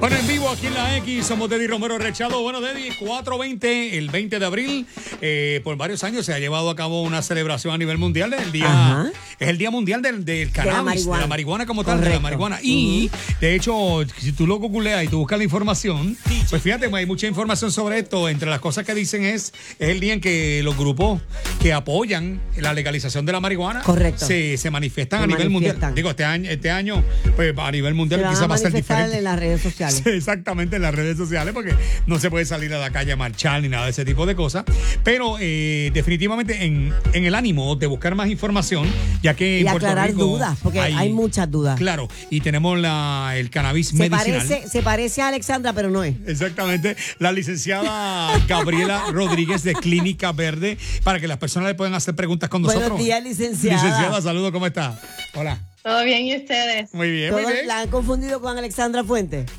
Bueno, en vivo aquí en la X, somos Deddy Romero Rechado. Bueno, Deddy, 420, el 20 de abril, eh, por varios años se ha llevado a cabo una celebración a nivel mundial del día. Ajá. Es el Día Mundial del, del cannabis, de la marihuana, marihuana. como tal, de la marihuana. Y, de hecho, si tú lo googleas y tú buscas la información, pues fíjate, hay mucha información sobre esto. Entre las cosas que dicen es, es el día en que los grupos que apoyan la legalización de la marihuana Correcto. se, se manifiestan Se a nivel mundial. Digo, este año, este año, pues a nivel mundial quizás va a ser diferente. en las redes sociales. Sí, exactamente, en las redes sociales, porque no se puede salir a la calle a marchar ni nada de ese tipo de cosas. Pero eh, definitivamente en, en el ánimo de buscar más información, ya que Y en Puerto aclarar Rico dudas, porque hay, muchas dudas. Claro, y tenemos la, el cannabis Se medicinal. parece, se parece a Alexandra, pero no es. Exactamente, la licenciada Gabriela Rodríguez de Clínica Verde, para que las personas le puedan hacer preguntas con nosotros. Buenos días, licenciada. Licenciada, saludos, ¿cómo está? Hola. Todo bien, ¿y ustedes? Muy bien, muy ¿Todos bien. la han confundido con Alexandra Fuentes?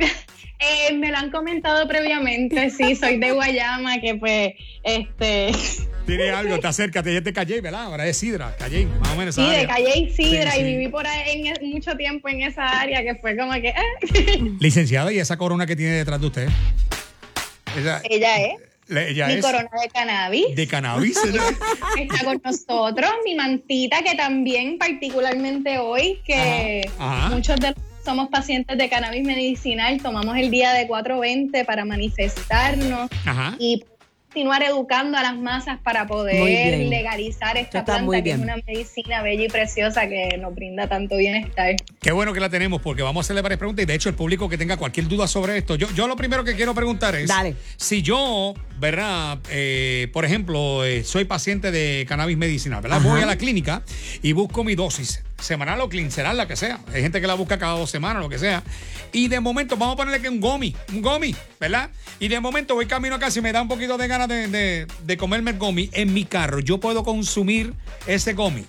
Eh, me lo han comentado previamente, sí, soy de Guayama, que pues, este, Tiene algo, te acércate, ya te callé, ¿verdad? Ahora es Sidra, callé, más o menos. sí, de área. Calle y Sidra, Sí, sí. y viví por ahí en- mucho tiempo en esa área, que fue como que, eh. Licenciada, ¿y esa corona que tiene detrás de usted? Esa- ella es le- mi es corona de cannabis. de cannabis. Está con nosotros, mi mantita, que también particularmente hoy, que Ajá, ajá. muchos de los somos pacientes de cannabis medicinal, tomamos el día de 420 para manifestarnos Ajá. y continuar educando a las masas para poder legalizar esta planta que es una medicina bella y preciosa que nos brinda tanto bienestar. Qué bueno que la tenemos porque vamos a hacerle varias preguntas y de hecho el público que tenga cualquier duda sobre esto, yo, yo lo primero que quiero preguntar es Dale. si yo, ¿verdad? Eh, por ejemplo, eh, soy paciente de cannabis medicinal, ¿verdad? Ajá. Voy a la clínica y busco mi dosis semanal o quincenal, la que sea. Hay gente que la busca cada dos semanas, lo que sea. Y de momento, vamos a ponerle que un gomi, un gomi, ¿verdad? Y de momento voy camino a casa y me da un poquito de ganas de, de- de comerme el gomi en mi carro. Yo puedo consumir ese gomi.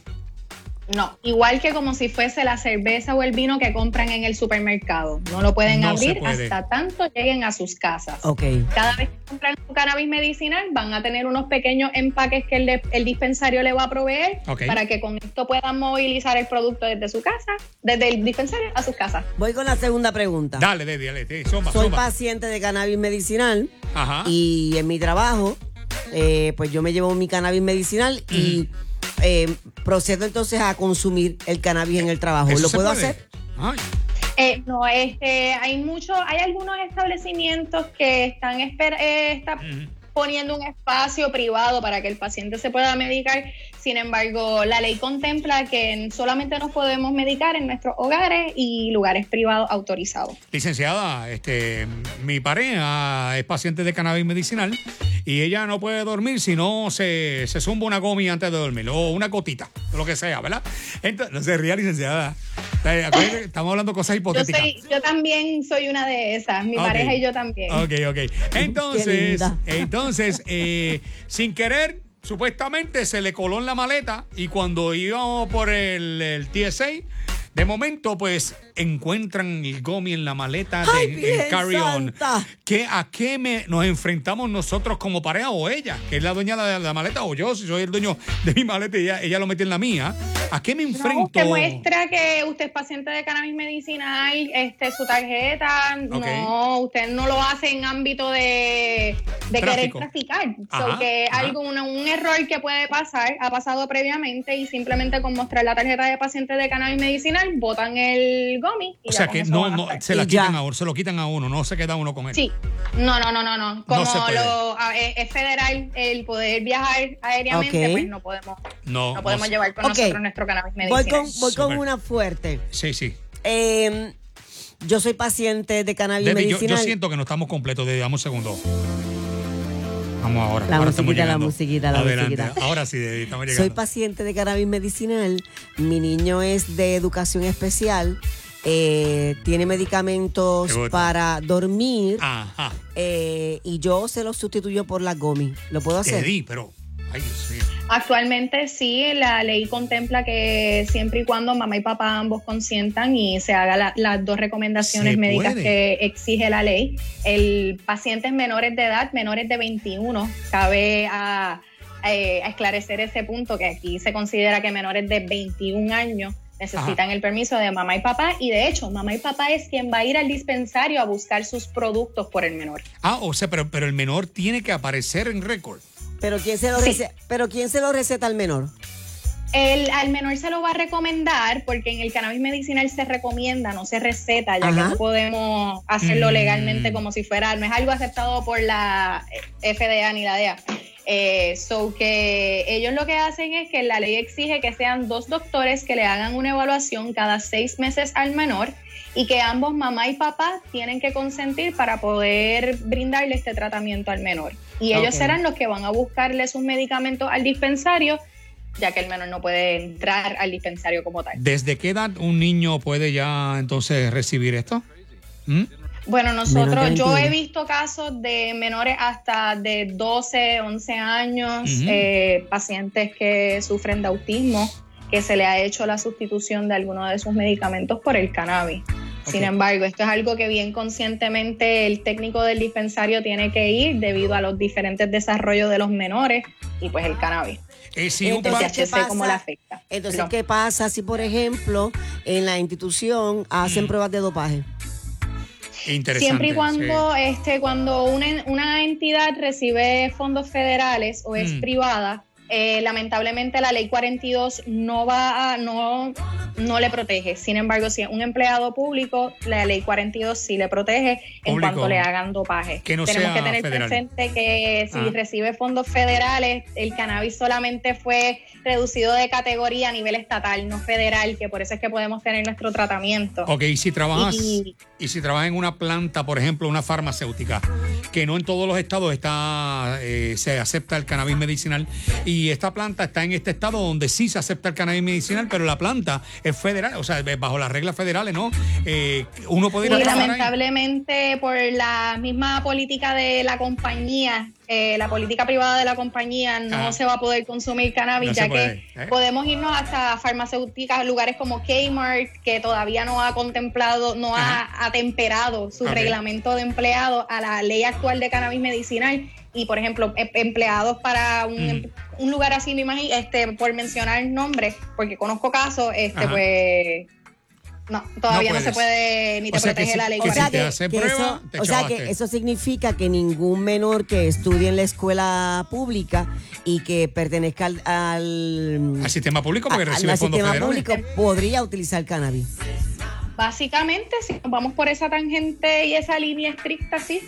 No, igual que como si fuese la cerveza o el vino que compran en el supermercado. No lo pueden No abrir puede. hasta tanto lleguen a sus casas. Ok. Cada vez que compran un cannabis medicinal van a tener unos pequeños empaques que el, de- el dispensario le va a proveer para que con esto puedan movilizar el producto desde su casa, desde el dispensario a sus casas. Voy con la segunda pregunta. Dale, dale, dale, dale, zumba, Soy paciente de cannabis medicinal Ajá. y en mi trabajo, eh, pues yo me llevo mi cannabis medicinal y eh, procedo entonces a consumir el cannabis en el trabajo. ¿Eso ¿Lo puedo puede? hacer? Ay, Eh, no, este, hay mucho, hay algunos establecimientos que están esper- eh, está poniendo un espacio privado para que el paciente se pueda medicar. Sin embargo, la ley contempla que solamente nos podemos medicar en nuestros hogares y lugares privados autorizados. Licenciada, este, mi pareja es paciente de cannabis medicinal y ella no puede dormir si no se, se zumba una gomi antes de dormir o una gotita, lo que sea, ¿verdad? Entonces, no se ría, licenciada. Estamos hablando de cosas Yo, hipotéticas. soy, yo también soy una de esas, mi pareja y yo también. Ok, ok. Entonces, entonces, eh, sin querer, supuestamente se le coló en la maleta y cuando íbamos por el, el TSA, de momento, pues encuentran el gomi en la maleta ¡Ay, de Virgen carry-on. Santa! ¿Qué, ¿A qué me, nos enfrentamos nosotros como pareja o ella, que es la dueña de la, la maleta, o yo, si soy el dueño de mi maleta y ella, ella lo mete en la mía? ¿A qué me No, enfrento? usted muestra que usted es paciente de cannabis medicinal, este, su tarjeta, no, usted no lo hace en ámbito de, de querer traficar, Ajá, porque ajá. algo, un error que puede pasar, ha pasado previamente y simplemente con mostrar la tarjeta de paciente de cannabis medicinal, botan el gomi. Y O ya sea que no, se la quitan a se lo quitan a uno, no se queda uno con él. Sí, no, no, no, no, no. Como se puede. lo, a- es, federal el poder viajar aéreamente, pues no podemos, No, no podemos no- llevar con nosotros nuestro cannabis Voy medicinal. con, voy con una fuerte. Sí, sí. Eh, yo soy paciente de cannabis Debbie, yo, yo medicinal. siento que no estamos completos. Debbie, dame un segundo. Vamos ahora. La ahora musiquita, la musiquita, la Adelante. musiquita. Ahora sí, Debbie, estamos Soy paciente de cannabis medicinal. Mi niño es de educación especial. eh, tiene medicamentos para dormir Ajá. eh, y yo se los sustituyo por la gomi. ¿Lo puedo hacer? Debbie, pero. Ay, Dios mío. Actualmente sí, la ley contempla que siempre y cuando mamá y papá ambos consientan y se haga la- las dos recomendaciones médicas que exige la ley, el pacientes menores de edad, menores de 21, cabe a, eh, a esclarecer ese punto que aquí se considera que menores de 21 años Necesitan el permiso de mamá y papá y de hecho mamá y papá es quien va a ir al dispensario a buscar sus productos por el menor. Ah, o sea, pero, pero el menor tiene que aparecer en récord. Pero ¿quién se lo, Sí. rece- pero ¿quién se lo receta al menor? El, al menor se lo va a recomendar porque en el cannabis medicinal se recomienda, no se receta, ya Ajá. que no podemos hacerlo Mm. legalmente como si fuera, no es algo aceptado por la FDA ni la DEA. Eh, so que ellos lo que hacen es que la ley exige que sean dos doctores que le hagan una evaluación cada seis meses al menor y que ambos mamá y papá tienen que consentir para poder brindarle este tratamiento al menor. Y ellos serán los que van a buscarle sus medicamentos al dispensario ya que el menor no puede entrar al dispensario como tal. ¿Desde qué edad un niño puede ya entonces recibir esto? ¿Mm? Bueno, nosotros, yo 21. he visto casos de menores hasta de 12, 11 años, eh, pacientes que sufren de autismo, que se le ha hecho la sustitución de alguno de sus medicamentos por el cannabis. Sin embargo, esto es algo que bien conscientemente el técnico del dispensario tiene que ir debido a los diferentes desarrollos de los menores y pues el cannabis. Eh, si un Entonces, ¿qué ¿cómo pasa? le afecta? Entonces. ¿qué pasa si, por ejemplo, en la institución hacen Mm. pruebas de dopaje? interesante. Siempre y cuando, sí. este, cuando una, una entidad recibe fondos federales o es Mm. privada, eh, lamentablemente la ley 42 no va a, no, no le protege. Sin embargo, si es un empleado público, la ley 42 sí le protege en Público. cuanto le hagan dopaje. Que no Tenemos que tener federal. presente que si Ajá. recibe fondos federales, el cannabis solamente fue reducido de categoría a nivel estatal, no federal, que por eso es que podemos tener nuestro tratamiento. Ok, y si trabajas Y- y si trabajas en una planta, por ejemplo, una farmacéutica, que no en todos los estados está eh, se acepta el cannabis medicinal y esta planta está en este estado donde sí se acepta el cannabis medicinal, pero la planta es federal, o sea, bajo las reglas federales, ¿no? Eh, uno puede ir a Y trabajar ahí. lamentablemente por la misma política de la compañía, eh, la política privada de la compañía, no se va a poder consumir cannabis, No ya que ¿eh? podemos irnos hasta farmacéuticas, lugares como Kmart, que todavía no ha contemplado, no Ajá. ha atemperado su reglamento de empleados a la ley actual de cannabis medicinal. Y por ejemplo, em- empleados para un, Mm. em- un lugar así, me imagino, este, por mencionar nombres, porque conozco casos, este, Ajá. pues no, todavía no, se puede ni te O sea que protege si- la ley. que O si sea, te que, hace que prueba, eso, te o sea que eso significa que ningún menor que estudie en la escuela pública y que pertenezca al, al, Al sistema público porque a- recibe al fondos sistema federales. público podría utilizar cannabis. Básicamente, si nos vamos por esa tangente y esa línea estricta, sí.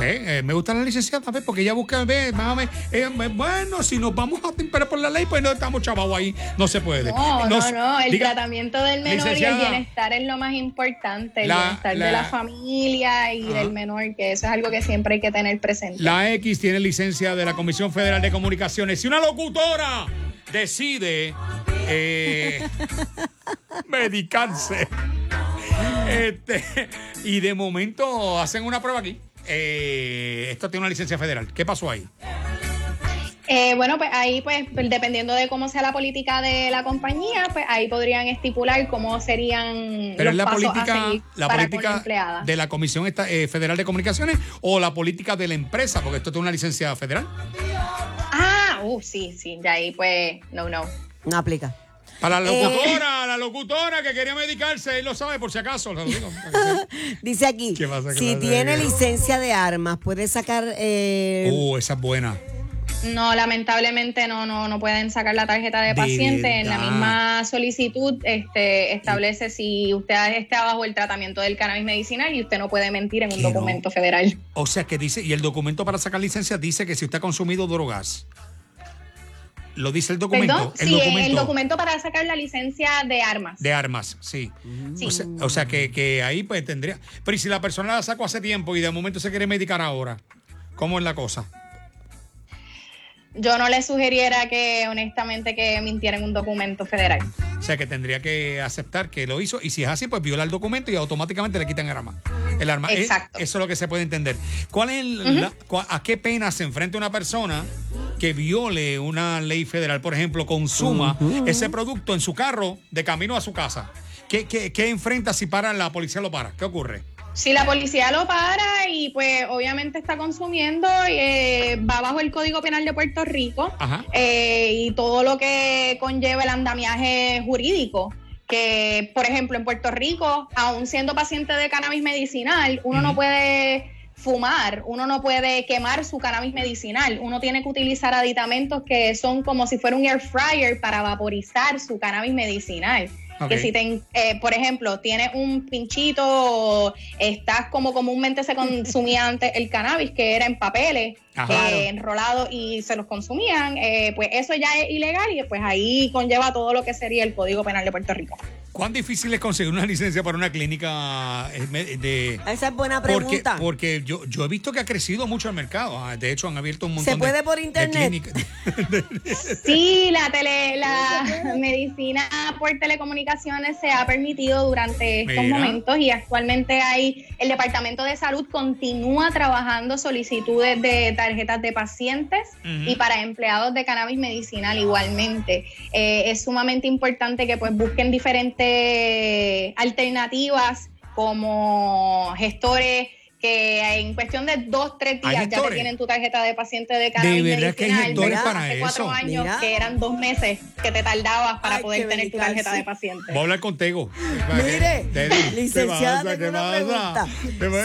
Eh, eh, me gusta la licenciada, ¿ves? porque ella busca, ve, más o menos, eh, bueno, si nos vamos a temperar por la ley, pues no estamos chavados ahí, no se puede. No, Nos- no, no. El diga- tratamiento del menor y el bienestar es lo más importante. El La- bienestar la- de la familia y del menor, que eso es algo que siempre hay que tener presente. La X tiene licencia de la Comisión Federal de Comunicaciones. Si una locutora decide eh, medicarse este, y de momento hacen una prueba aquí, eh, esto tiene una licencia federal. ¿Qué pasó ahí? Eh, bueno, pues ahí, pues, dependiendo de cómo sea la política de la compañía, pues ahí podrían estipular cómo serían Pero los es la pasos a política, seguir la para con la política empleada. de la Comisión Esta- eh, Federal de Comunicaciones o la política de la empresa, porque esto tiene una licencia federal. Ah, uh, sí, sí, de ahí pues, no, no. No aplica. Para la Eh. locutora, la locutora que quería medicarse, él lo sabe por si acaso. lo digo. Dice aquí, ¿Qué pasa, qué si pasa? tiene licencia de armas, puede sacar... eh, Uh, esa es buena. No, lamentablemente no, no, no pueden sacar la tarjeta de De paciente. En la misma solicitud este, establece si usted está bajo el tratamiento del cannabis medicinal y usted no puede mentir en un no. documento federal. O sea que dice, y el documento para sacar licencia dice que si usted ha consumido drogas, lo dice el documento. Perdón, el sí, documento el documento para sacar la licencia de armas. de armas, sí. Sí. O sea, o sea que, que ahí pues tendría. Pero y si la persona la sacó hace tiempo y de momento se quiere medicar ahora, ¿cómo es la cosa? Yo no le sugiriera que, honestamente, que mintiera en un documento federal. O sea que tendría que aceptar que lo hizo y si es así, pues viola el documento y automáticamente le quitan el arma. El arma. Eh, Exacto. Eso es lo que se puede entender. ¿Cuál es el- la- cua- ¿A qué pena se enfrenta una persona que viole una ley federal? Por ejemplo, consuma ese producto en su carro de camino a su casa. ¿Qué, qué, qué enfrenta si para la policía lo para? ¿Qué ocurre? Si la policía lo para y pues obviamente está consumiendo, eh, va bajo el Código Penal de Puerto Rico Ajá. eh, y todo lo que conlleva el andamiaje jurídico. que, por ejemplo, en Puerto Rico, aún siendo paciente de cannabis medicinal, uno no puede fumar, uno no puede quemar su cannabis medicinal, uno tiene que utilizar aditamentos que son como si fuera un air fryer para vaporizar su cannabis medicinal. Que si te, eh, por ejemplo, tienes un pinchito, estás como comúnmente se consumía antes el cannabis, que era en papeles. Eh, enrolados y se los consumían, eh, pues eso ya es ilegal y pues ahí conlleva todo lo que sería el Código Penal de Puerto Rico. ¿Cuán difícil es conseguir una licencia para una clínica eh, de... Esa es buena pregunta. porque yo, yo he visto que ha crecido mucho el mercado. Ah, De hecho, han abierto un montón ¿Se puede de- por de internet? clínicas. Sí, la tele, la medicina por telecomunicaciones se ha permitido durante estos Mira. momentos y actualmente hay el Departamento de Salud continúa trabajando solicitudes de tarjetas de pacientes y para empleados de cannabis medicinal igualmente. Eh, es sumamente importante que pues busquen diferentes alternativas como gestores que en cuestión de dos, tres ¿Hay días ya te tienen tu tarjeta de paciente de cannabis verdad que hay gestores ¿verdad? para Hace cuatro años Mira. que eran dos meses que te tardabas para Ay, poder tener tu tarjeta sí. de paciente. Voy a hablar contigo. Mire, Teddy, licenciada, ¿qué tengo una pregunta.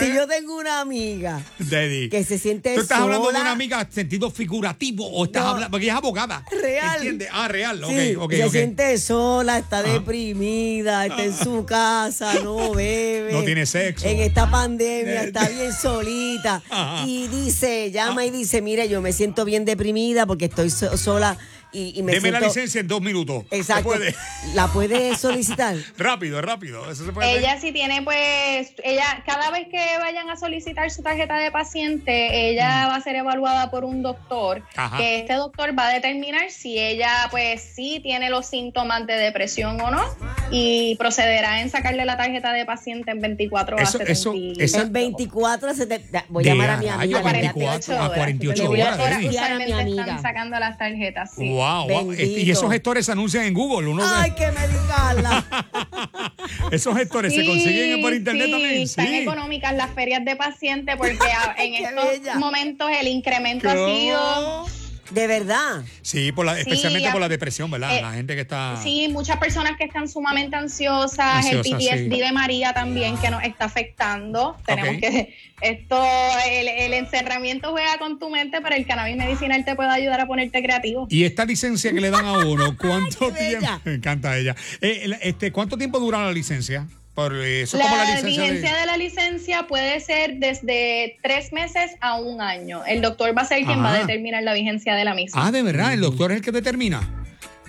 Si yo tengo una amiga Teddy. que se siente ¿Tú estás hablando de sola- una amiga en sentido figurativo o estás No. hablando porque ella es abogada? Real. ¿Entiendes? Ah, real. Ok, Sí, ok, se ok. siente sola, está Ajá. deprimida, está en su casa, no bebe. No tiene sexo. En esta pandemia está bien solita. Ajá. Y dice, llama y dice, mire, yo me siento bien deprimida porque estoy so- sola y, y me Deme siento... la licencia en dos minutos. ¿Se Exacto. puede? ¿La puede solicitar? rápido, rápido. Eso se puede hacer? Ella sí tiene, pues, ella, cada vez que vayan a solicitar su tarjeta de paciente, ella va a ser evaluada por un doctor, Mm. Ajá. que este doctor va a determinar si ella, pues, sí tiene los síntomas de depresión o no, y procederá en sacarle la tarjeta de paciente en 24 Eso- a eso- 70. esa- En 24 a 70. Voy a llamar a mi amiga. rayos, que me 24 atiende. a 48 Le voy a horas, a mi Usualmente amiga. están sacando las tarjetas, sí. Wow, wow. Bendito. Y esos gestores se anuncian en Google. Uno Ay, que me esos gestores se consiguen por internet sí, también. Están Sí. económicas las ferias de paciente porque en Qué estos bella. momentos el incremento ha sido De verdad. Sí, por la, especialmente por la depresión, ¿verdad? eh, la gente que está. Sí, muchas personas que están sumamente ansiosas, el PTSD sí. de María también que nos está afectando. Tenemos que esto, el, el encerramiento juega con tu mente, pero el cannabis medicinal te puede ayudar a ponerte creativo. Y esta licencia que le dan a uno, ¿cuánto tiempo? Me encanta ella. Eh, este, ¿Cuánto tiempo dura la licencia? Por, eso la La vigencia de- de... la licencia puede ser desde tres meses a un año. El doctor va a ser quien Ajá. va a determinar la vigencia de la misma. Ah, de verdad, el doctor es el que determina.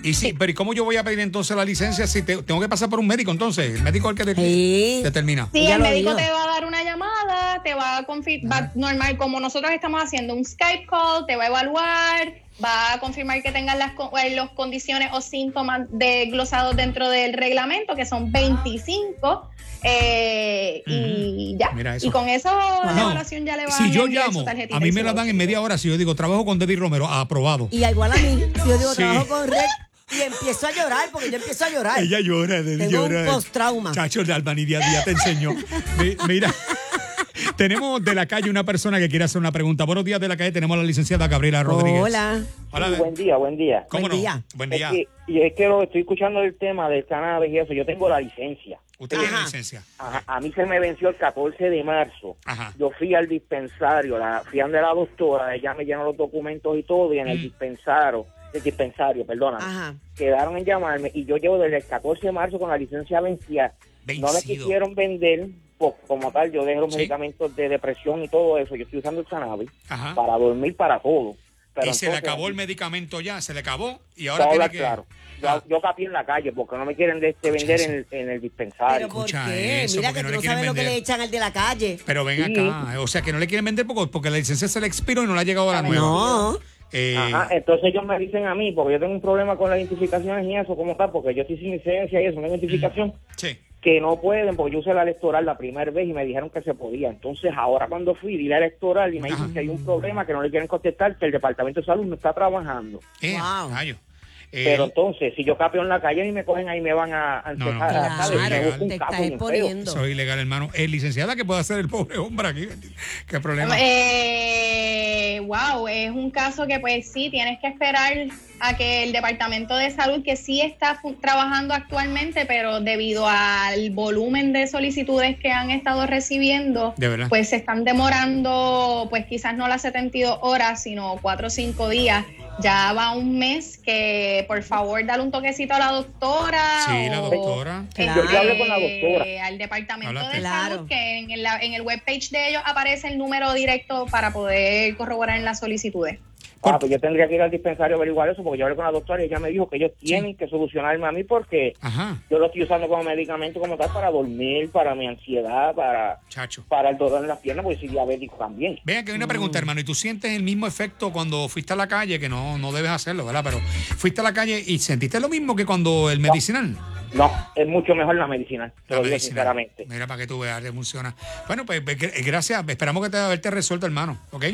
Y sí, pero ¿y cómo yo voy a pedir entonces la licencia si te- tengo que pasar por un médico entonces? El médico es el que Sí. determina. Sí, Ya el médico te va a dar una llamada, te va a confirmar, normal, como nosotros estamos haciendo un Skype call, te va a evaluar, va a confirmar que tengas las co- eh, los condiciones o síntomas desglosados dentro del reglamento, que son 25, eh, y ya. Mira eso. Y con eso la evaluación ya le va si yo enviar su llamo, tarjetita a mí me la dan en media hora. Si yo digo, trabajo con David Romero, aprobado. Y igual a mí, si yo digo, Sí. trabajo con Red y empiezo a llorar, porque yo empiezo a llorar. Ella llora, David Tengo un llora. postrauma. Chacho, de Albanidia Díaz te enseñó. Mi- Mira. Tenemos de la calle una persona que quiere hacer una pregunta. Buenos días de la calle, tenemos a la licenciada Gabriela Rodríguez. Hola. Hola, Sí, buen día, buen día. ¿Cómo Buen no? día. Buen Es día. que, y es que lo estoy escuchando el tema del cannabis y eso. Yo tengo la licencia. Usted tiene licencia. Ajá, a mí se me venció el 14 de marzo. Ajá. Yo fui al dispensario, la, fui a la doctora, ella me llenó los documentos y todo, y en el Mm. dispensario, el dispensario, perdona, Ajá. quedaron en llamarme y yo llevo desde el 14 de marzo con la licencia vencida. No me Vencido. quisieron vender, pues, como tal, yo dejo los Sí. medicamentos de depresión y todo eso. Yo estoy usando el cannabis Ajá. para dormir, para todo. Pero y se le acabó el medicamento ya, se le acabó. Y ahora tiene que. claro. Yo, Ah. yo capié en la calle porque no me quieren de este vender en el, en el dispensario. Pero ¿por escucha qué? eso, Mira que no tú lo que le echan al de la calle. Pero ven Sí. acá. O sea, que no le quieren vender porque, porque la licencia se le expiró y no le ha llegado a la nueva. No. Eh, Ajá, entonces ellos me dicen a mí, porque yo tengo un problema con las identificaciones y eso, como tal, porque yo estoy sin licencia y eso, no identificación, sí. Que no pueden, porque yo usé la electoral la primera vez y me dijeron que se podía. Entonces ahora cuando fui, di la electoral y me dicen que hay un problema, que no le quieren contestar, que el Departamento de Salud no está trabajando. Eh, Wow. Eh, Pero entonces, si yo capeo en la calle y me cogen ahí, me van a, a No, no, a claro, ¿sabes? Me busco un te capo exponiendo. Eso es ilegal, hermano. Eh, licenciada, ¿qué puede hacer el pobre hombre aquí? ¿Qué problema? Eh, wow, es un caso que pues sí, tienes que esperar a que el Departamento de Salud, que sí está trabajando actualmente, pero debido al volumen de solicitudes que han estado recibiendo, pues se están demorando, pues quizás no las 72 horas, sino 4 o 5 días. Ya va un mes que por favor dale un toquecito a la doctora. Sí, la o, doctora. este, Claro. Yo hablé con la doctora. Al departamento de Claro. salud, que en, la, en el webpage de ellos aparece el número directo para poder corroborar en las solicitudes. Ah, pues yo tendría que ir al dispensario a averiguar eso porque yo hablé con la doctora y ella me dijo que ellos tienen que solucionarme a mí porque Ajá, yo lo estoy usando como medicamento como tal para dormir, para mi ansiedad, para, chacho. para el dolor en las piernas, porque soy diabético también. Vean que hay una pregunta, hermano, y tú sientes el mismo efecto cuando fuiste a la calle, que no, no debes hacerlo, ¿verdad? Pero fuiste a la calle y sentiste lo mismo que cuando el medicinal. No, es mucho mejor la medicina, te La lo digo medicinal. sinceramente. Mira, para que tú veas, que funciona. Bueno, pues pues, gr- gracias, esperamos que te haberte resuelto, hermano, ¿ok?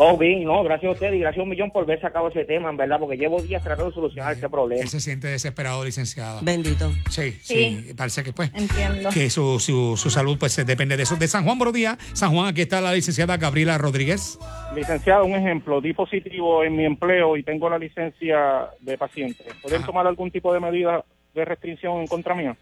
Oh, bien, no, gracias a usted y gracias a un millón por haber sacado ese tema, en verdad, porque llevo días tratando de solucionar este problema. Él se siente desesperado, licenciada. Bendito. Sí, sí, Sí. parece que pues. Entiendo. Que su, su, su salud pues depende de eso. De San Juan, buenos días. San Juan, aquí está la licenciada Gabriela Rodríguez. Licenciado, un ejemplo, di positivo en mi empleo y tengo la licencia de paciente. ¿Pueden Ajá. tomar algún tipo de medida de restricción en contra mía?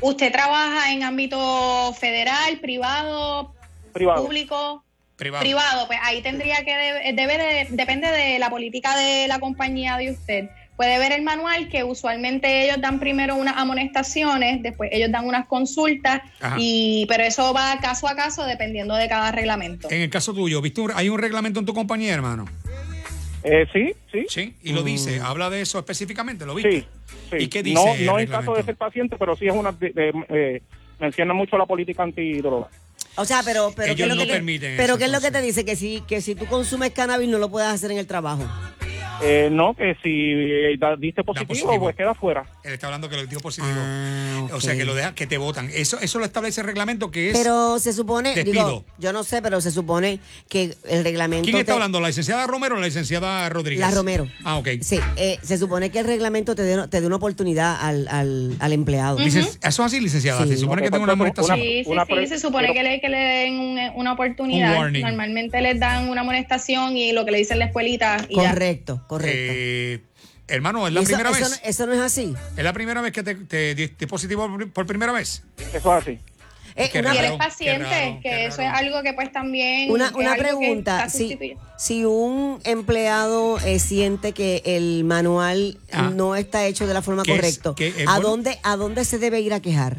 ¿Usted trabaja en ámbito federal, privado, Privado. público? Privado. Privado, pues ahí tendría que, debe, debe de- depende de la política de la compañía de usted. Puede ver el manual que usualmente ellos dan primero unas amonestaciones, después ellos dan unas consultas, Ajá. y pero eso va caso a caso dependiendo de cada reglamento. En el caso tuyo, ¿viste? un- ¿Hay un reglamento en tu compañía, hermano? Eh, sí, sí. Sí, y lo dice, habla de eso específicamente, ¿lo viste? Sí, sí. ¿Y qué dice No, el no en caso de ser paciente, pero sí es una... de- de- eh, menciona mucho la política antidroga. O sea, pero, pero Ellos ¿qué es lo no que te- permiten pero eso, qué es lo que te dice que si que si tú consumes cannabis no lo puedes hacer en el trabajo. Eh, no, que si eh, diste positivo, positivo. pues queda fuera. Él está hablando que lo dio positivo. Ah, O sea, que lo deja, que te votan. Eso, eso lo establece el reglamento que es. Pero se supone, digo, yo no sé, pero se supone que el reglamento ¿Quién está te- hablando? ¿La licenciada Romero o la licenciada Rodríguez? La Romero. Ah, ok. Sí, eh, se supone que el reglamento te dé te dé una oportunidad al, al, al empleado. Eso es así, licenciada. Sí. Se supone que tengo una amonestación. Sí, sí, una sí, se supone pero- que le, que le den un- una oportunidad. Un warning. Normalmente les dan una amonestación y lo que le dicen la escuelita y ya. Correcto. Eh, hermano, ¿es la eso, primera eso vez? no- eso no es así. ¿Es la primera vez que te, te diste positivo por, por primera vez? Eso es así. Eh, Y raro. eres paciente, raro, que eso raro. es algo que pues también... una, una pregunta, si, si un empleado eh, siente que el manual Ah. no está hecho de la forma ¿Qué es- correcta, ¿a, bueno? dónde, ¿a dónde se debe ir a quejar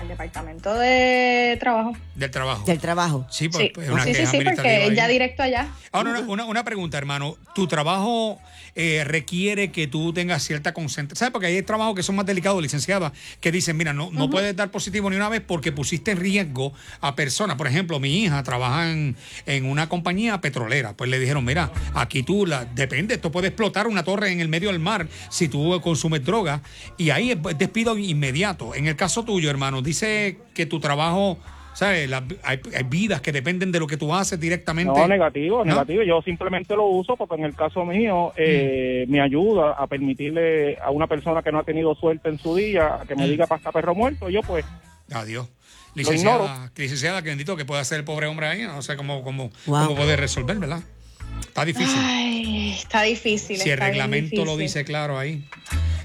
El departamento de trabajo. Del trabajo. del trabajo? Sí, pues, Sí, pues, una sí, sí, queja sí, porque ya directo allá. Ahora, una, una, una pregunta, hermano. ¿Tu trabajo eh, requiere que tú tengas cierta concentración? ¿Sabes? Porque hay trabajos que son más delicados, licenciada, que dicen, mira, no, no puedes dar positivo ni una vez porque pusiste en riesgo a personas. Por ejemplo, mi hija trabaja en, en una compañía petrolera. Pues le dijeron, mira, aquí tú, la, depende, esto puede explotar una torre en el medio del mar si tú consumes droga. Y ahí es despido inmediato. En el caso tuyo, hermano, dice que tu trabajo... ¿Sabes? La- hay, hay vidas que dependen de lo que tú haces directamente. No, negativo, ¿No? negativo. Yo simplemente lo uso porque en el caso mío Mm. eh, me ayuda a permitirle a una persona que no ha tenido suerte en su día que me Mm. diga pasta perro muerto. Yo pues, Adiós. Licenciada, licenciada, que bendito que pueda hacer el pobre hombre ahí. No sé cómo, cómo, Wow. cómo puede resolver, ¿verdad? Está difícil. Ay, está difícil. si el está reglamento lo dice claro ahí.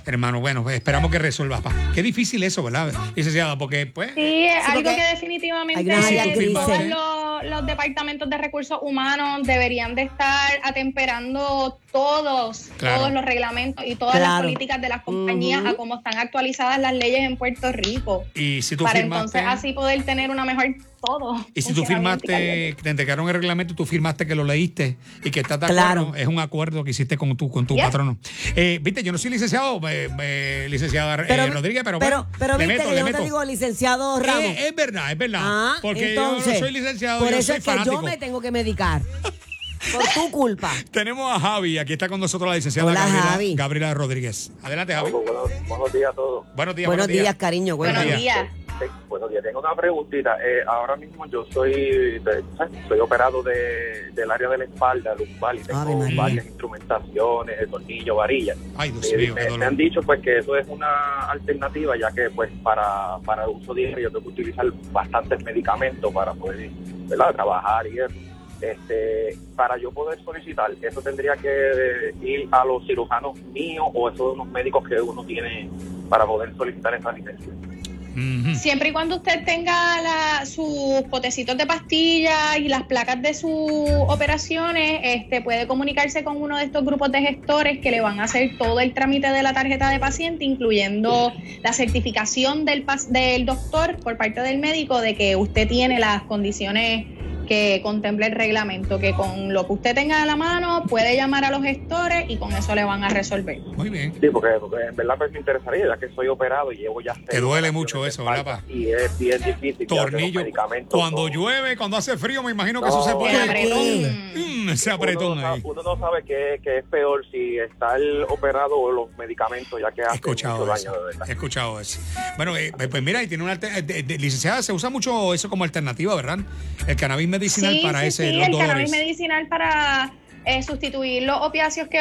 Hermano, bueno, pues esperamos que resuelva. pa. Qué difícil eso, ¿verdad? Licenciada, porque pues... Sí, es Sí, algo porque que definitivamente hay áreas eh, todos los, los departamentos de recursos humanos deberían de estar atemperando todos, Claro. todos los reglamentos y todas Claro. las políticas de las compañías a cómo están actualizadas las leyes en Puerto Rico. Y si tú para firmaste... entonces así poder tener una mejor todo. Y si tú firmaste, te entregaron el reglamento, tú firmaste que lo leíste y que estás de Claro. acuerdo, es un acuerdo que hiciste con tu, con tu Yeah. patrono. Eh, Viste, yo no soy licenciado, eh, eh, licenciada eh, Rodríguez, pero, pero, bueno, pero le viste meto, que le yo no te meto. digo licenciado Ramos. Eh, es verdad, es verdad. Ah, porque entonces, yo no soy licenciado, por yo eso soy es que fanático. yo me tengo que medicar. Por tu culpa. Tenemos a Javi, aquí está con nosotros la licenciada Hola, Gabriela, Javi. Gabriela Rodríguez. Adelante, Javi. Buenos, buenos días a todos. Buenos días, Buenos días, cariño. Buenos Buenos días. días. Sí, buenos días. Tengo una preguntita. Eh, ahora mismo yo soy de- soy operado de, del área de la espalda, lumbar, y Ave tengo María. varias instrumentaciones, tornillos, varillas. Ay, Dios Me, mío, qué me- me dolor. han dicho pues que eso es una alternativa, ya que pues para, para uso diario tengo que utilizar bastantes medicamentos para poder ¿verdad? trabajar y eso. Este, para yo poder solicitar, eso tendría que ir a los cirujanos míos o esos unos médicos que uno tiene para poder solicitar esa licencia. Siempre y cuando usted tenga sus potecitos de pastillas y las placas de sus operaciones, este, puede comunicarse con uno de estos grupos de gestores que le van a hacer todo el trámite de la tarjeta de paciente, incluyendo la certificación del, del doctor por parte del médico de que usted tiene las condiciones que contemple el reglamento, que con lo que usted tenga a la mano puede llamar a los gestores y con eso le van a resolver. Muy bien. Sí, porque, porque en verdad pues, me interesaría, ya que soy operado y llevo ya... seis duele mucho eso, ¿verdad? Y es bien difícil. Tornillo. medicamentos, Cuando todo. llueve, cuando hace frío, me imagino que No. eso se pone. apretón. Mm, uno apretón no, ahí. sabe, uno no sabe qué, qué es peor, si estar operado o los medicamentos, ya que hace escuchado mucho eso. daño, de verdad. He escuchado eso. Bueno, eh, pues mira, y tiene una alter- de- de- licenciada, se usa mucho eso como alternativa, ¿verdad? El cannabis medicinal Sí, para sí, ese sí, los el dolores. cannabis medicinal para eh, sustituir los opiáceos que,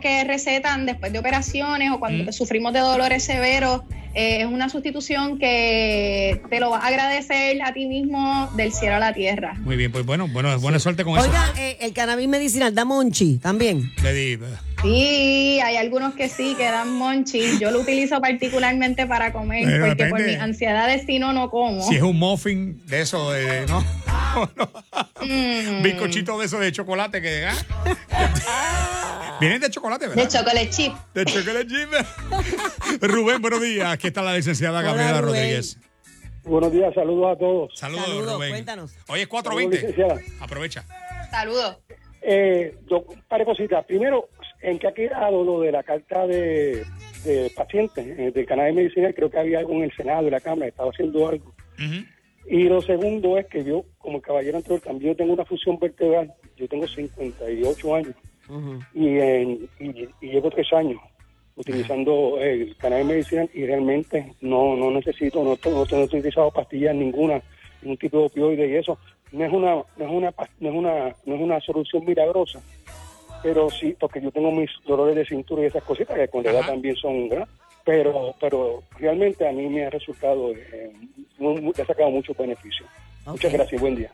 que, recetan después de operaciones o cuando Mm. sufrimos de dolores severos. eh, es una sustitución que te lo vas a agradecer a ti mismo del cielo a la tierra. Muy bien, pues bueno, bueno, buena suerte con eso. Oiga, eh, el cannabis medicinal da monchi también. Le di, Sí, hay algunos que sí, que dan monchi. Yo lo utilizo particularmente para comer, porque por depende. mis ansiedades si no, no como. si es un muffin de eso, de, ¿no? Mm, Bizcochito de eso de chocolate que. ¿ah? Vienen de chocolate, ¿verdad? de chocolate chip. De chocolate chip. Rubén, buenos días. Aquí está la licenciada Gabriela. Rodríguez. Buenos días, saludos a todos. Saludos, Saludos, Rubén. cuéntanos. Hoy es Saludos, 4.20. licenciada. Aprovecha. Saludos. Eh, yo, un par de cositas. Primero, ¿en qué ha quedado lo de la carta de, de pacientes eh, del cannabis medicinal? Creo que había algo en el Senado y la Cámara, estaba haciendo algo. Ujú. Y lo segundo es que yo, como el caballero anterior, también yo tengo una fusión vertebral. Yo tengo 58 años Ujú. y, en- y, y llevo tres años utilizando el cannabis medicinal y realmente no no necesito, no, no, no he utilizado pastillas ninguna, ningún tipo de opioide y eso. No es una, no es una, no es una, no es una solución milagrosa, pero sí, porque yo tengo mis dolores de cintura y esas cositas que con la edad también son grandes. Pero, pero realmente a mí me ha resultado, eh, muy- muy- ha sacado muchos beneficios. Muchas gracias, buen día.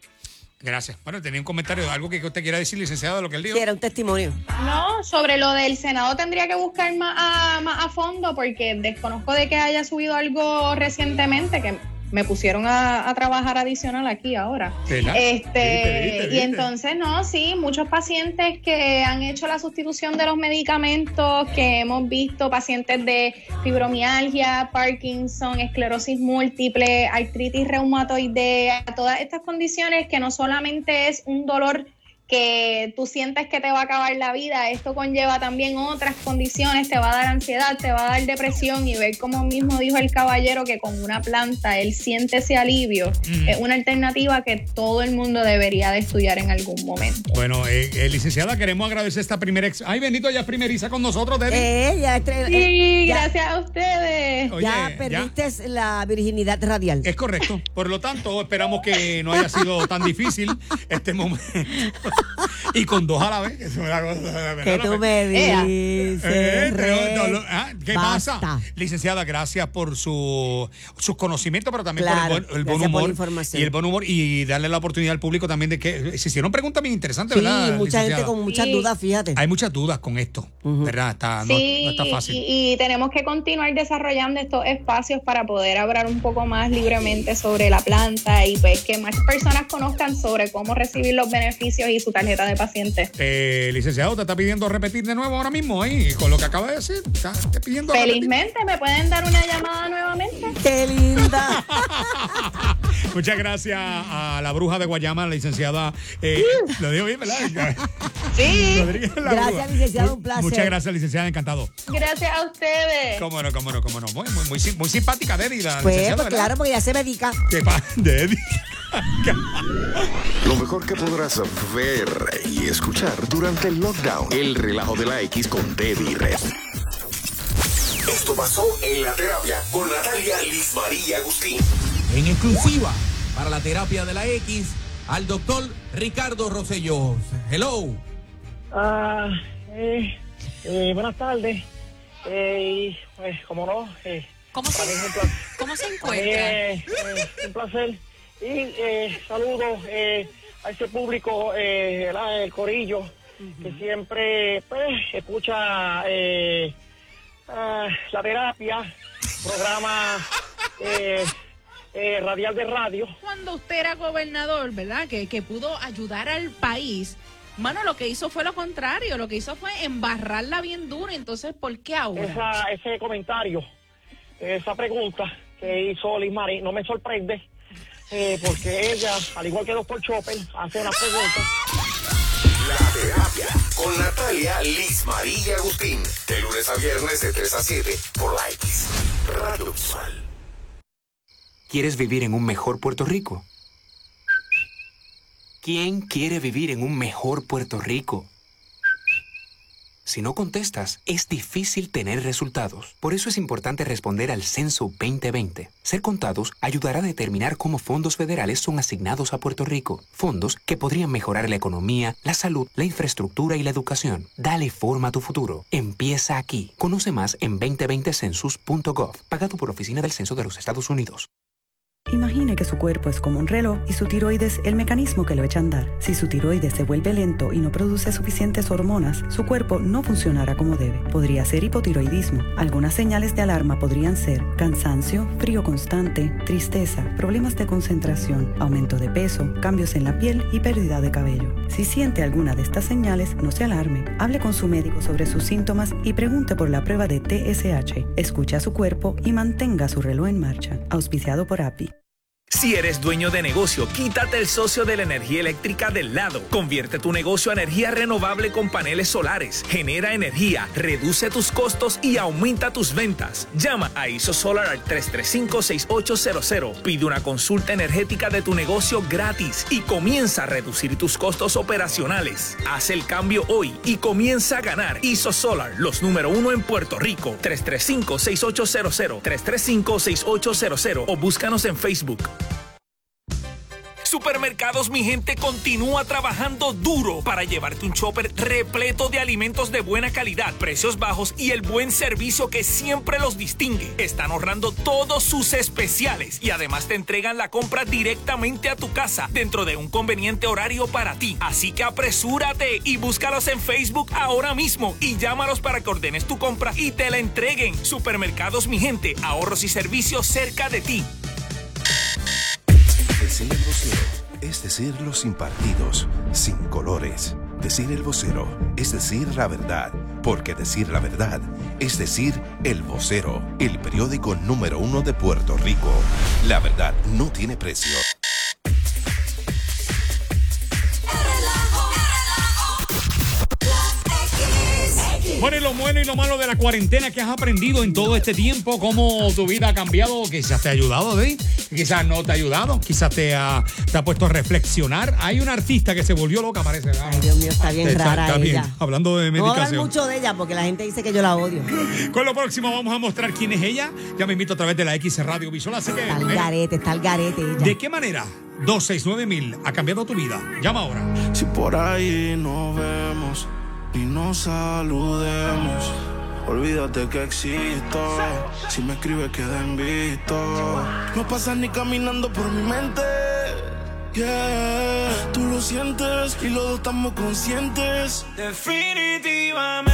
Gracias. Bueno, tenía un comentario, algo que usted quiera decir, licenciado, de lo que él dijo. Sí, era un testimonio. No, sobre lo del Senado tendría que buscar más a, más a fondo porque desconozco de que haya subido algo recientemente que me pusieron a, a trabajar adicional aquí ahora. Este, Viste, viste, y entonces, no, sí, muchos pacientes que han hecho la sustitución de los medicamentos, que hemos visto pacientes de fibromialgia, Parkinson, esclerosis múltiple, artritis reumatoidea, todas estas condiciones que no solamente es un dolor que tú sientes que te va a acabar la vida, esto conlleva también otras condiciones, te va a dar ansiedad, te va a dar depresión y ver como mismo dijo el caballero que con una planta él siente ese alivio, Mm. es una alternativa que todo el mundo debería de estudiar en algún momento. Bueno, eh, eh, licenciada, queremos agradecer esta primera. Ex Ay, bendito, ya es primeriza con nosotros, Debbie. Eh, ya, estre- Sí, eh, ya- gracias a ustedes. Oye, ya perdiste la virginidad radial. Es correcto. Por lo tanto, esperamos que no haya sido tan difícil este momento. y con dos a la vez. Eso me da cosa, ¿verdad? que tú me Ea. dices. Eh, Re- no, no, ah, ¿Qué Basta. pasa? Licenciada, gracias por su, sus conocimientos, pero también Claro, por el buen, el buen gracias por la humor. Y el buen humor y darle la oportunidad al público también de que se hicieron preguntas bien interesantes, Sí, ¿verdad? mucha gente con muchas Sí. dudas, fíjate. Hay muchas dudas con esto, ¿verdad? Está, no, Sí, no está fácil. Y, y tenemos que continuar desarrollando estos espacios para poder hablar un poco más libremente sobre la planta y pues que más personas conozcan sobre cómo recibir los beneficios y su tarjeta de paciente. Eh, licenciado, te está pidiendo repetir de nuevo ahora mismo ahí, con lo que acaba de decir. Está pidiendo repetir. Felizmente, ¿me pueden dar una llamada nuevamente? ¡Qué linda! Muchas gracias a la bruja de Guayama, la licenciada. eh, lo digo bien, ¿verdad? Sí, Rodríguez, Gracias, Mu- un placer. Muchas gracias, licenciada, encantado. gracias a ustedes. Cómo no, cómo no, cómo no. Muy, muy, muy, sim- muy simpática, Deddy, la Pues, licenciada, pues ¿verdad? claro, porque ya se medica. ¿Qué pasa, Deddy? Lo mejor que podrás ver y escuchar durante el lockdown. El relajo de la X con Teddy Red. Esto pasó en la terapia con Natalia Liz María Agustín. En exclusiva para la terapia de la X al doctor Ricardo Rosselló. Hello. Ah, eh, eh, buenas tardes. Eh, y pues, como no, eh, ¿Cómo se. ¿Cómo se encuentra? eh, un placer. Y eh, saludos eh, a ese público, eh, el corillo, que siempre pues, escucha eh, ah, la terapia, programa eh, eh, radial de radio. Cuando usted era gobernador, ¿verdad? Que, que pudo ayudar al país. Mano, lo que hizo fue lo contrario, lo que hizo fue embarrarla bien duro. Entonces, ¿por qué ahora? Esa, ese comentario, esa pregunta que hizo Liz Mari, no me sorprende, eh, porque ella, al igual que doctor Chopper, hace una pregunta. La terapia con Natalia Liz María Agustín. De lunes a viernes de 3 a 7 por la X. Radio Visual. ¿Quieres vivir en un mejor Puerto Rico? ¿Quién quiere vivir en un mejor Puerto Rico? Si no contestas, es difícil tener resultados. Por eso es importante responder al Censo 2020. Ser contados ayudará a determinar cómo fondos federales son asignados a Puerto Rico. Fondos que podrían mejorar la economía, la salud, la infraestructura y la educación. Dale forma a tu futuro. Empieza aquí. Conoce más en 2020census.gov, pagado por Oficina del Censo de los Estados Unidos. Imagine que su cuerpo es como un reloj y su tiroides el mecanismo que lo echa a andar. Si su tiroides se vuelve lento y no produce suficientes hormonas, su cuerpo no funcionará como debe. Podría ser hipotiroidismo. Algunas señales de alarma podrían ser cansancio, frío constante, tristeza, problemas de concentración, aumento de peso, cambios en la piel y pérdida de cabello. Si siente alguna de estas señales, no se alarme. Hable con su médico sobre sus síntomas y pregunte por la prueba de TSH. Escuche a su cuerpo y mantenga su reloj en marcha. Auspiciado por API. Si eres dueño de negocio, quítate el socio de la energía eléctrica del lado. Convierte tu negocio a energía renovable con paneles solares. Genera energía, reduce tus costos y aumenta tus ventas. Llama a IsoSolar al 335-6800. Pide una consulta energética de tu negocio gratis y comienza a reducir tus costos operacionales. Haz el cambio hoy y comienza a ganar. IsoSolar, los número uno en Puerto Rico. 335-6800. 335-6800 o búscanos en Facebook. Supermercados Mi Gente continúa trabajando duro para llevarte un chopper repleto de alimentos de buena calidad, precios bajos y el buen servicio que siempre los distingue. Están ahorrando todos sus especiales y además te entregan la compra directamente a tu casa dentro de un conveniente horario para ti. Así que apresúrate y búscalos en Facebook ahora mismo y llámalos para que ordenes tu compra y te la entreguen. Supermercados Mi Gente, ahorros y servicios cerca de ti. Decir el vocero es decir los impartidos, sin colores. Decir el vocero es decir la verdad, porque decir la verdad es decir el vocero, el periódico número uno de Puerto Rico. La verdad no tiene precio. Bueno, y lo bueno y lo malo de la cuarentena que has aprendido en todo este tiempo, cómo tu vida ha cambiado, quizás te ha ayudado, ¿sí? Quizás no te ha ayudado, quizás te ha, te ha puesto a reflexionar. Hay una artista que se volvió loca, parece. Ay, Dios mío, está bien Está- rara está bien, ella. hablando de No voy a hablar medicación. mucho de ella porque la gente dice que yo la odio. Con lo próximo vamos a mostrar quién es ella. Ya me invito a través de la X Radio Visual, así que... Está el eh, garete, está el garete ella. ¿De qué manera? 269 mil ha cambiado tu vida. Llama ahora. Si por ahí nos vemos y nos saludemos, olvídate que existo. Si me escribes, queda en. No pasas ni caminando por mi mente. Yeah, tú lo sientes y los dos estamos conscientes. Definitivamente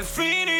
Every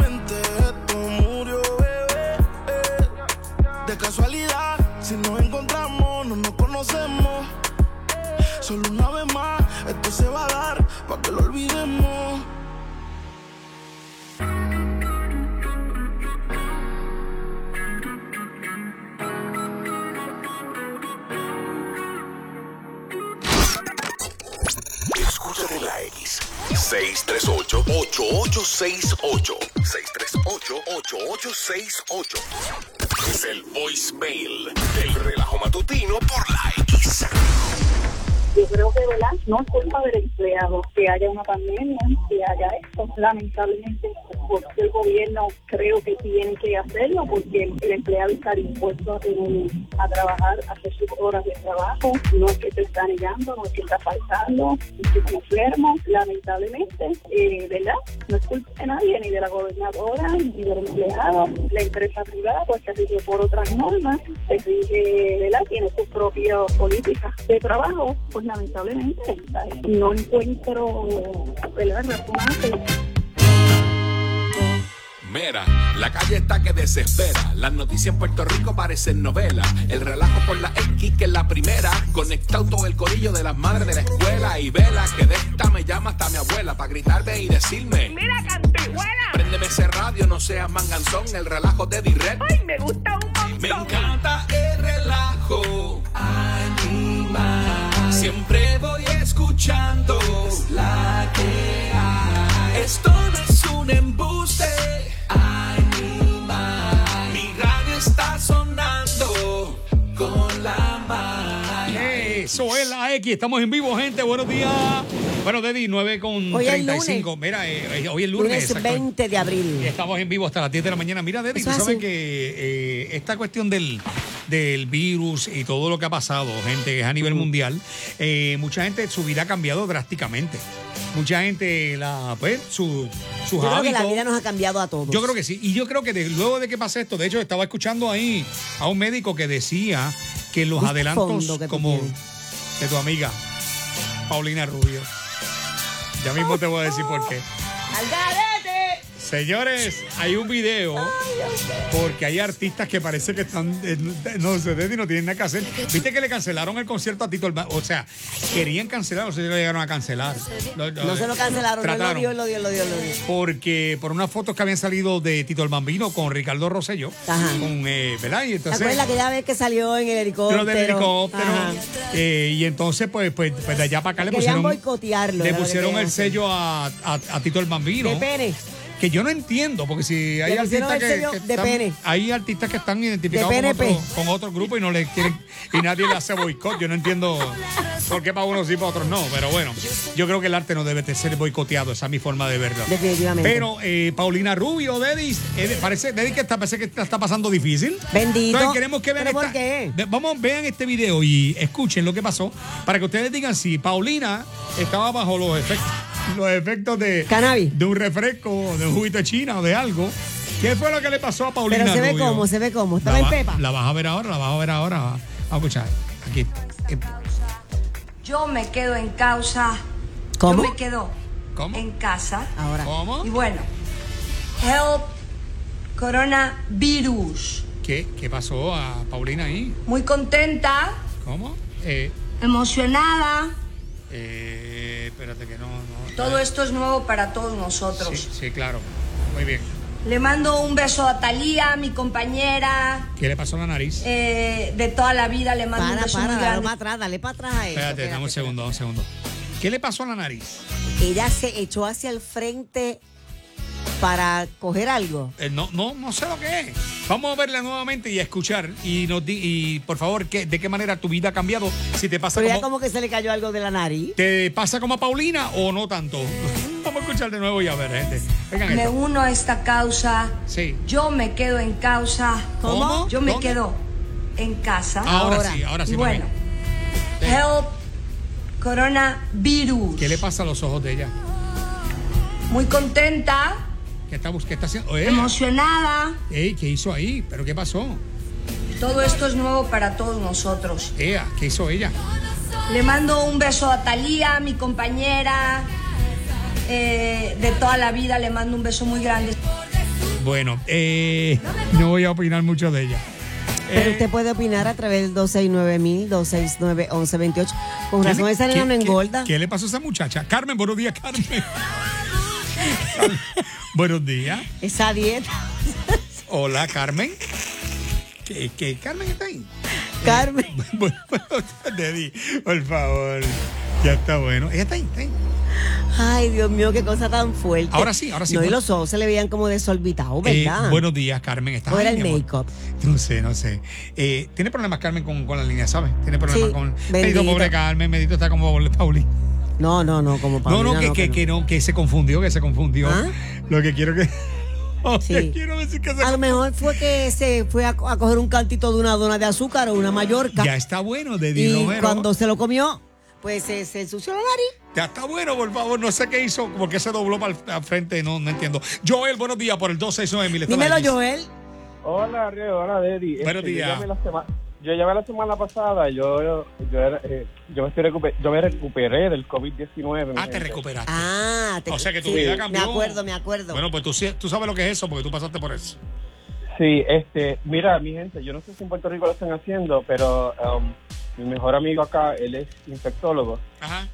638-8868. 638-8868. Es el voicemail del relajo matutino por la X. Yo creo que, ¿verdad? No es culpa del empleado que haya una pandemia, que haya esto. Lamentablemente, porque el gobierno creo que tiene que hacerlo, porque el empleado está dispuesto a, trabajar, a hacer sus horas de trabajo. No es que te está negando, no es que está faltando, es que está enfermo. Lamentablemente, eh, ¿verdad? No es culpa de nadie, ni de la gobernadora, ni del empleado. La empresa privada, pues se rige por otras normas, se rige, ¿verdad? Tiene sus propias políticas de trabajo. Pues lamentablemente, no encuentro, ¿verdad? Razonable. La calle está que desespera. Las noticias en Puerto Rico parecen novela. El relajo por la X que es la primera. Conectado todo el corillo de las madres de la escuela. Y vela que de esta me llama hasta mi abuela para gritarme y decirme: Mira, cantijuela. Préndeme ese radio, no seas manganzón. El relajo de Direct. Ay, me gusta un montón. Me encanta el relajo. Anima. Siempre voy escuchando la que hay. Esto no es un embuste. La X. Estamos en vivo, gente. Buenos días. Bueno, Deddy, 9 con Hoy es 35. lunes. Mira, eh, eh, hoy es lunes. Lunes exacto. 20 de abril. Estamos en vivo hasta las 10 de la mañana. Mira, Deddy, tú es sabes así. que eh, esta cuestión del, del virus y todo lo que ha pasado, gente, es a nivel mundial, eh, mucha gente su vida ha cambiado drásticamente. Mucha gente, la, pues, su, sus Yo creo que hábitos. la vida nos ha cambiado a todos. Yo creo que sí. Y yo creo que de- luego de que pase esto, de hecho, estaba escuchando ahí a un médico que decía que los ¿Viste adelantos como tienes? De tu amiga Paulina Rubio. Ya mismo te voy a decir por qué. Señores, hay un video porque hay artistas que parece que están, eh, no sé, Deddy, no tienen nada que hacer. Viste que le cancelaron el concierto a Tito Alba- O sea, querían cancelar, no sé si lo llegaron a cancelar. No se lo cancelaron, no lo Trataron. dio, lo dio, lo dio, lo dio. Porque por unas fotos que habían salido de Tito el Bambino con Ricardo Rosselló, Ajá. con, eh, ¿verdad? Y ¿Te entonces, acuerdas aquella vez que salió en el helicóptero? del helicóptero. Eh, y entonces, pues, pues, pues de allá para acá le Querían pusieron, boicotearlo. le pusieron querían el sello a, a- a Tito el Bambino. De pene. Que yo no entiendo, porque si hay artistas que, sello que de están, pene. hay artistas que están identificados De con otro, con otro grupo y no le quieren y nadie le hace boicot. Yo no entiendo por qué para unos sí, para otros no. Pero bueno, yo creo que el arte no debe de ser boicoteado. Esa es mi forma de verlo. Definitivamente. Pero eh, Paulina Rubio, Deddy, eh, parece Deddy que está, parece que está, está pasando difícil. Bendito. Entonces queremos que vean ¿Pero por esta- qué? Ve- Vamos, vean este video y escuchen lo que pasó para que ustedes digan si Paulina estaba bajo los efectos, los efectos de Cannabis. de un refresco, de un juguito de China o de algo. ¿Qué fue lo que le pasó a Paulina Pero se ve Rubio? cómo, se ve cómo. La, Estaba en va- Pepa. la vas a ver ahora, la vas a ver ahora. Vamos a escuchar. Aquí. Yo me quedo en causa. ¿Cómo? Yo me quedo en casa. Ahora. ¿Cómo? Y bueno, help coronavirus. ¿Qué, ¿Qué pasó a Paulina ahí? Muy contenta, ¿Cómo? Eh, emocionada. Eh, espérate que no, no. Todo esto es nuevo para todos nosotros. Sí, sí, claro. Muy bien. Le mando un beso a Talía, mi compañera ¿Qué le pasó a la nariz? eh, de toda la vida. Le mando un beso para, muy dale grande. para atrás, dale para atrás a eso. Espérate, dame un segundo, un segundo. ¿Qué le pasó a la nariz? Ella se echó hacia el frente para coger algo. Eh, no, no, no sé lo que es. Vamos a verla nuevamente y a escuchar. Y, nos di- y por favor, ¿qué, ¿de qué manera tu vida ha cambiado? Si te pasa Pero ya como, que se le cayó algo de la nariz. ¿Te pasa como a Paulina o no tanto? Vamos a escuchar de nuevo y a ver, gente. Vengan Me esto. uno a esta causa. Sí. Yo me quedo en causa. ¿Cómo? Yo me ¿Dónde? quedo en casa. Ahora sí, ahora sí, Y mami. bueno, help coronavirus. ¿Qué le pasa a los ojos de ella? Muy contenta, ¿Qué está, qué está haciendo? Emocionada. ey, ¿qué hizo ahí? ¿Pero qué pasó? Todo esto es nuevo para todos nosotros. Ea, ¿qué hizo ella? Le mando un beso a Talía, mi compañera eh, de toda la vida. Le mando un beso muy grande. Bueno, eh, no voy a opinar mucho de ella. Pero Eh, usted puede opinar a través del 269 269 1128 Con ¿qué razón esa nena no engorda. ¿Qué le pasó a esa muchacha? Carmen, buenos días, Carmen. buenos días. Esa dieta. Hola, Carmen. ¿Qué, qué? Carmen está ahí? Carmen. Bueno, Deddy, por favor. Ya está bueno. Ella está ahí, está ahí. Ay, Dios mío, qué cosa tan fuerte. Ahora sí, ahora sí, No, y los ojos se le veían como desorbitados, Eh, ¿verdad? buenos días, Carmen. ¿Estás ¿O era el make-up? No sé, no sé. Eh, Tiene problemas, Carmen, con, con la línea, ¿sabes? Tiene problemas Sí, con. Medito, pobre Carmen. Medito está como Pauli. No, no, no, como No, Paulina, no, que, que, no. que no, que se confundió, que se confundió. ¿Ah? Lo que quiero que. Sí. quiero decir que se A lo mejor fue que se fue a, a coger un cantito de una dona de azúcar o una mallorca. Ya está bueno, Deddy y Romero. cuando se lo comió, pues se, se ensució la nariz. Ya está bueno, por favor. No sé qué hizo, porque se dobló para el frente, no, no entiendo. Joel, buenos días por el 269 mil. Dímelo, Joel. Hola, Río, hola, Deddy. Buenos Este, días. Yo llamé, la sema- yo llamé la semana pasada, yo, yo, yo, era, eh, yo me, estoy recuper- yo me recuperé del COVID-19. Ah, te recuperaste. Ah, te, O sea que tu sí, vida Me cambió. acuerdo, me acuerdo. Bueno, pues tú, sí- tú sabes lo que es eso, porque tú pasaste por eso. Sí, este, mira, mi gente, yo no sé si en Puerto Rico lo están haciendo, pero um, mi mejor amigo acá, él es infectólogo.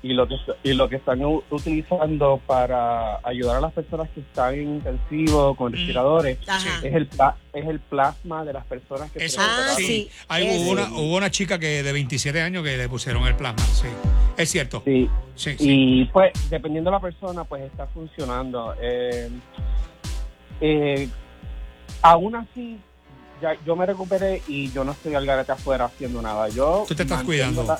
Y lo que y lo que están utilizando para ayudar a las personas que están en intensivo con respiradores Ajá. es el pla- es el plasma de las personas que Eso, recuperaron. sí. Hay, hubo, una, hubo una chica que de 27 años que le pusieron el plasma, sí. Es cierto. Sí. Sí, Y pues, dependiendo de la persona, pues está funcionando. Eh, eh, aún así, ya, yo me recuperé y yo no estoy al garete afuera haciendo nada. Yo Tú te estás mantengo cuidando. la-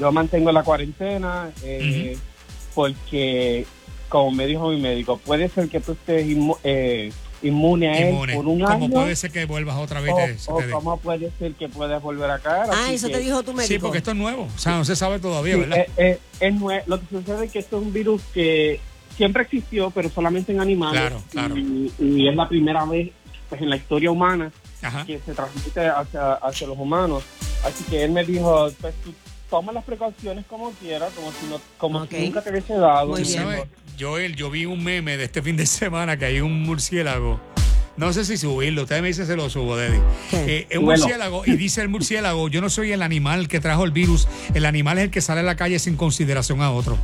yo mantengo la cuarentena eh, porque, como me dijo mi médico, puede ser que tú estés inmu- eh, inmune a él Inmune. por un Como año. puede ser que vuelvas otra vez. o, te- o cómo puede ser que puedas volver a caer. Ah, eso que- te dijo tu médico. Sí, porque esto es nuevo. O sea, no se sabe todavía, Sí, ¿verdad? eh, eh, es nue- lo que sucede es que esto es un virus que siempre existió, pero solamente en animales. Claro, claro. Y, y es la primera vez pues, en la historia humana Ajá. que se transmite hacia, hacia los humanos. Así que él me dijo, pues tú toma las precauciones como quieras, como si, no, como si nunca te hubiese dado. Tú sabes, Joel, yo vi un meme de este fin de semana que hay un murciélago. No sé si subirlo, usted me dice se lo subo, Deddy. Eh, es un Súbelo. murciélago y dice el murciélago, yo no soy el animal que trajo el virus, el animal es el que sale a la calle sin consideración a otro.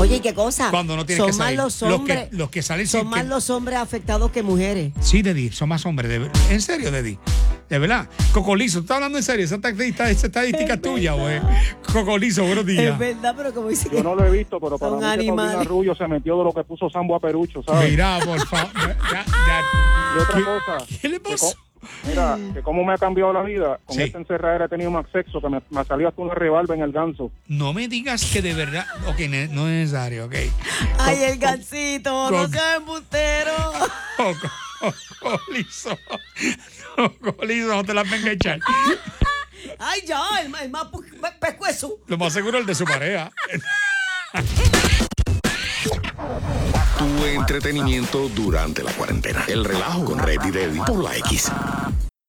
Oye, ¿y qué cosa? Cuando no tienes son que más salir. los Los que- hombres. los que salen Son más que- los hombres afectados que mujeres. Sí, Deddy, son más hombres. de en serio, Deddy. De verdad. Cocolizo, ¿tú estás hablando en serio? ¿Esa estadística, esa estadística es tuya, güey? Cocolizo, buenos días. Es verdad, pero como dice Yo no lo he visto, pero para mí que animales. Rubio se metió de lo que puso Sambo a Perucho, ¿sabes? Mira, por favor. Ya, ya. Y otra cosa. ¿Qué le pasó? Mira, que cómo me ha cambiado la vida. Con Sí. esta encerradera he tenido más sexo que me, me salió hasta una revalva en el ganso. No me digas que de verdad. Ok, ne- no es necesario, ok. Ay, el gancito, no seas embustero. Cocolizo. Cocolizo, no te la venga a echar. Ay, ya, el, más- el más pescuezo. Lo más seguro es el de su pareja. Tu entretenimiento durante la cuarentena. El relajo con Red y Deddy por la X.